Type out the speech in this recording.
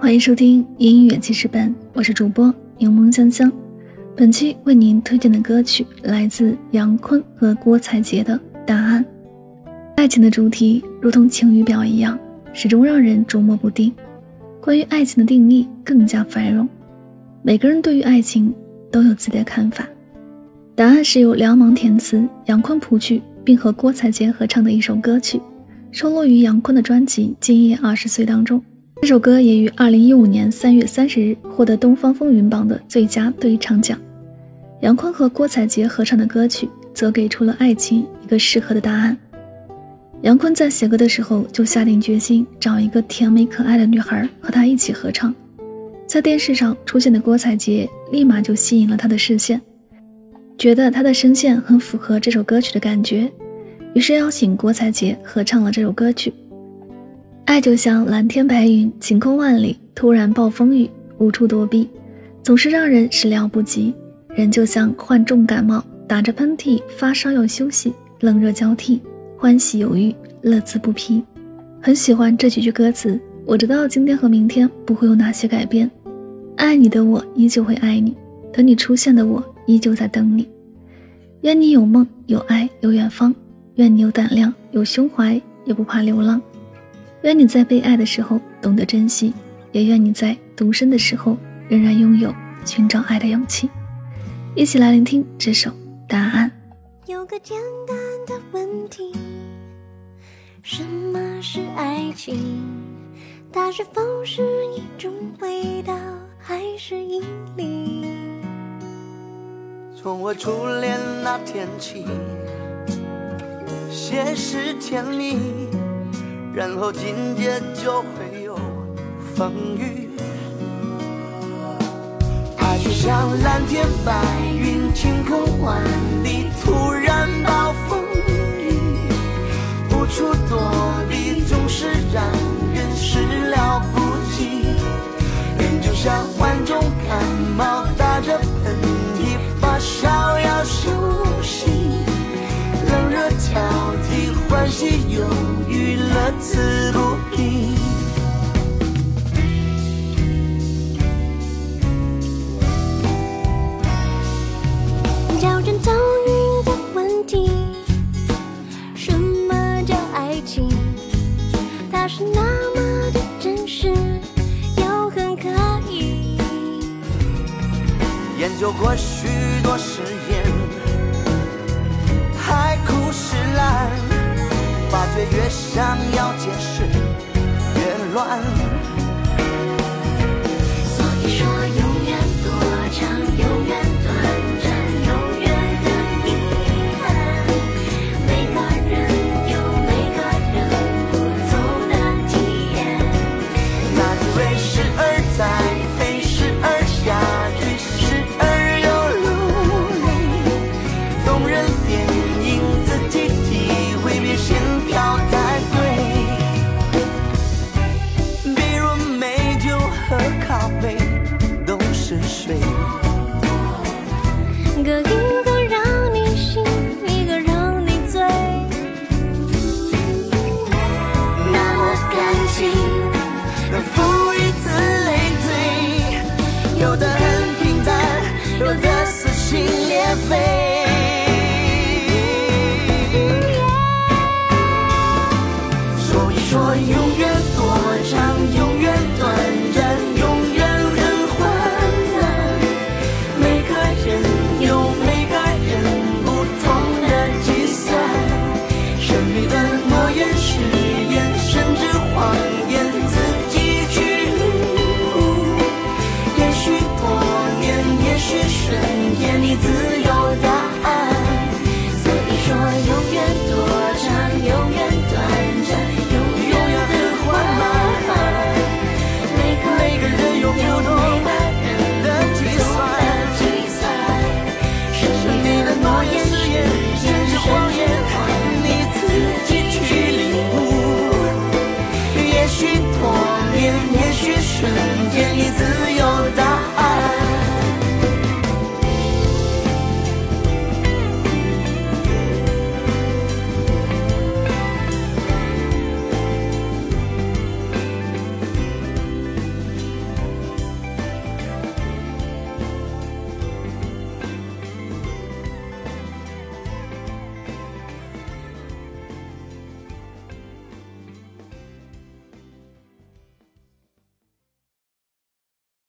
欢迎收听音乐记事本，我是主播柠檬香香。本期为您推荐的歌曲来自杨坤和郭采洁的《答案》。爱情的主题如同晴雨表一样，始终让人捉摸不定。关于爱情的定义更加繁荣，每个人对于爱情都有自己的看法。《答案》是由梁芒填词，杨坤谱曲，并和郭采洁合唱的一首歌曲，收录于杨坤的专辑《今夜二十岁》当中。这首歌也于二零一五年三月三十日获得东方风云榜的最佳对唱奖。杨坤和郭采洁合唱的歌曲，则给出了爱情一个适合的答案。杨坤在写歌的时候就下定决心找一个甜美可爱的女孩和他一起合唱。在电视上出现的郭采洁立马就吸引了他的视线，觉得她的声线很符合这首歌曲的感觉，于是邀请郭采洁合唱了这首歌曲。爱就像蓝天白云，晴空万里，突然暴风雨，无处躲避，总是让人始料不及。人就像患重感冒，打着喷嚏，发烧要休息，冷热交替，欢喜犹豫，乐此不疲。很喜欢这几句歌词。我知道今天和明天不会有哪些改变，爱你的我依旧会爱你，等你出现的我依旧在等你。愿你有梦，有爱，有远方；愿你有胆量，有胸怀，也不怕流浪。愿你在被爱的时候懂得珍惜，也愿你在独身的时候仍然拥有寻找爱的勇气。一起来聆听这首答案。有个简单的问题：什么是爱情？它是否是一种味道，还是引力？从我初恋那天起，先是甜蜜。然后今天就会有风雨，爱就像蓝天白云，晴空万里，此不疲。叫人头晕的问题，什么叫爱情？它是那么的真实，又很可疑。研究过许多实验，越想要解释，越乱。有的很平淡，有的撕心裂肺。所以说永远多长，永远短暂。去瞬间你自